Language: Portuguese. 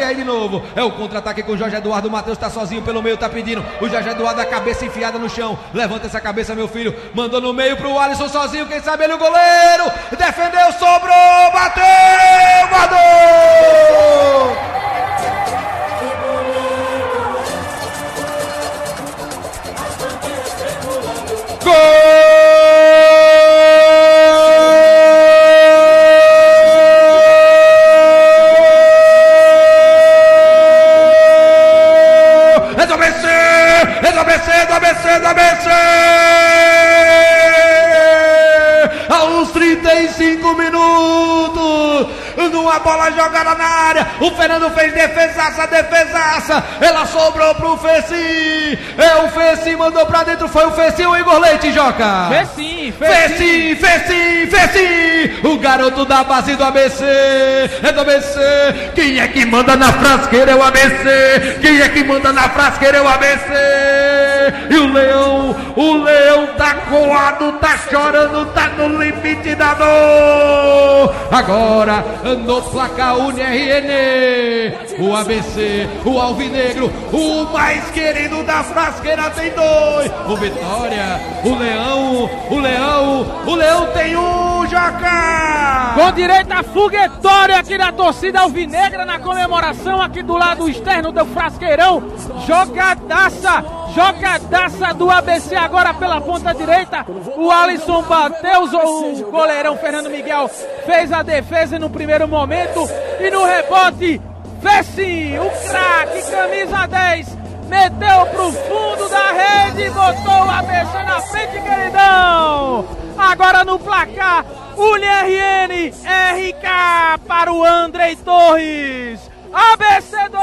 ABC aí de novo. É o contra-ataque com o Jorge Eduardo. O Matheus tá sozinho pelo meio, tá pedindo. O Jorge Eduardo, a cabeça enfiada no chão. Levanta essa cabeça, meu filho. Mandou no meio pro Alisson sozinho. Quem sabe ele o goleiro. Defendeu, sobrou, uma bola jogada na área. O Fernando fez defesaça, defesaça. Ela sobrou pro Feci. É o Feci, mandou pra dentro. Foi o Feci o Igor Leite, Joca. Feci, Feci, Feci, Feci. Garoto da base do ABC. É do ABC. Quem é que manda na frasqueira é o ABC. Quem é que manda na frasqueira é o ABC. E o Leão, o Leão tá coado, tá chorando, tá no limite da dor. Agora no placar UNRN. O ABC, o Alvinegro, o mais querido da frasqueira tem dois. O Vitória, o Leão, o Leão, o Leão tem um, Jaca. Com direito a aqui da torcida alvinegra na comemoração aqui do lado externo do frasqueirão. Jogadaça, jogadaça do ABC agora pela ponta direita. O Alisson bateu, o goleirão Fernando Miguel fez a defesa no primeiro momento e no rebote, Vessi, o craque, camisa 10, meteu pro fundo da rede botou o ABC na frente, queridão. Agora no placar, o RN, RK para o Andrei Torres. ABC 2,